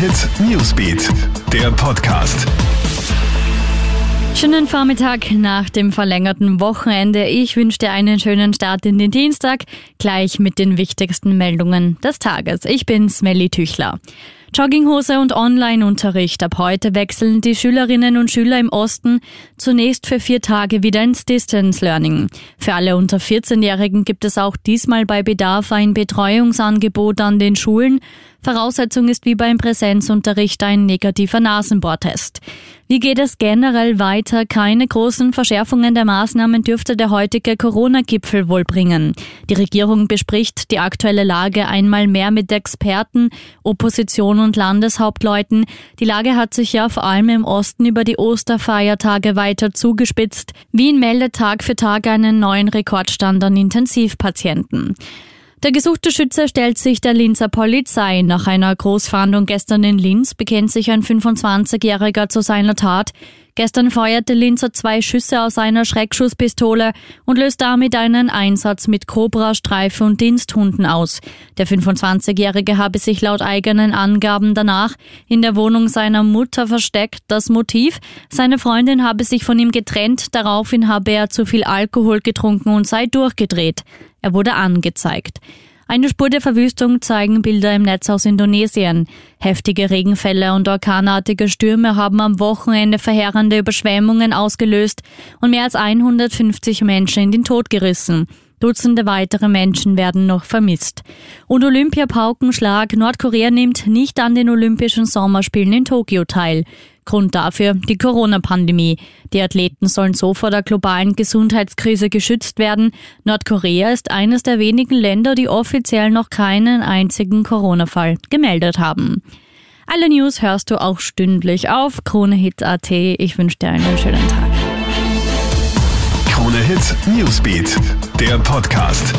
Hit Newsbeat, der Podcast. Schönen Vormittag nach dem verlängerten Wochenende. Ich wünsche dir einen schönen Start in den Dienstag, gleich mit den wichtigsten Meldungen des Tages. Ich bin Smelly Tüchler. Jogginghose und Online-Unterricht. Ab heute wechseln die Schülerinnen und Schüler im Osten zunächst für vier Tage wieder ins Distance Learning. Für alle unter 14-Jährigen gibt es auch diesmal bei Bedarf ein Betreuungsangebot an den Schulen. Voraussetzung ist wie beim Präsenzunterricht ein negativer Nasenbohrtest. Wie geht es generell weiter? Keine großen Verschärfungen der Maßnahmen dürfte der heutige Corona-Gipfel wohl bringen. Die Regierung bespricht die aktuelle Lage einmal mehr mit Experten, Opposition und Landeshauptleuten. Die Lage hat sich ja vor allem im Osten über die Osterfeiertage weiter zugespitzt. Wien meldet Tag für Tag einen neuen Rekordstand an Intensivpatienten. Der gesuchte Schütze stellt sich der Linzer Polizei. Nach einer Großfahndung gestern in Linz bekennt sich ein 25-Jähriger zu seiner Tat. Gestern feuerte Linzer zwei Schüsse aus einer Schreckschusspistole und löst damit einen Einsatz mit Cobra, Streife und Diensthunden aus. Der 25-Jährige habe sich laut eigenen Angaben danach in der Wohnung seiner Mutter versteckt. Das Motiv? Seine Freundin habe sich von ihm getrennt, daraufhin habe er zu viel Alkohol getrunken und sei durchgedreht. Er wurde angezeigt. Eine Spur der Verwüstung zeigen Bilder im Netz aus Indonesien. Heftige Regenfälle und orkanartige Stürme haben am Wochenende verheerende Überschwemmungen ausgelöst und mehr als 150 Menschen in den Tod gerissen. Dutzende weitere Menschen werden noch vermisst. Und Olympiapaukenschlag. Nordkorea nimmt nicht an den Olympischen Sommerspielen in Tokio teil. Grund dafür die Corona-Pandemie. Die Athleten sollen so vor der globalen Gesundheitskrise geschützt werden. Nordkorea ist eines der wenigen Länder, die offiziell noch keinen einzigen Corona-Fall gemeldet haben. Alle News hörst du auch stündlich auf KroneHit.at. Ich wünsche dir einen schönen Tag. KroneHit Newsbeat, der Podcast.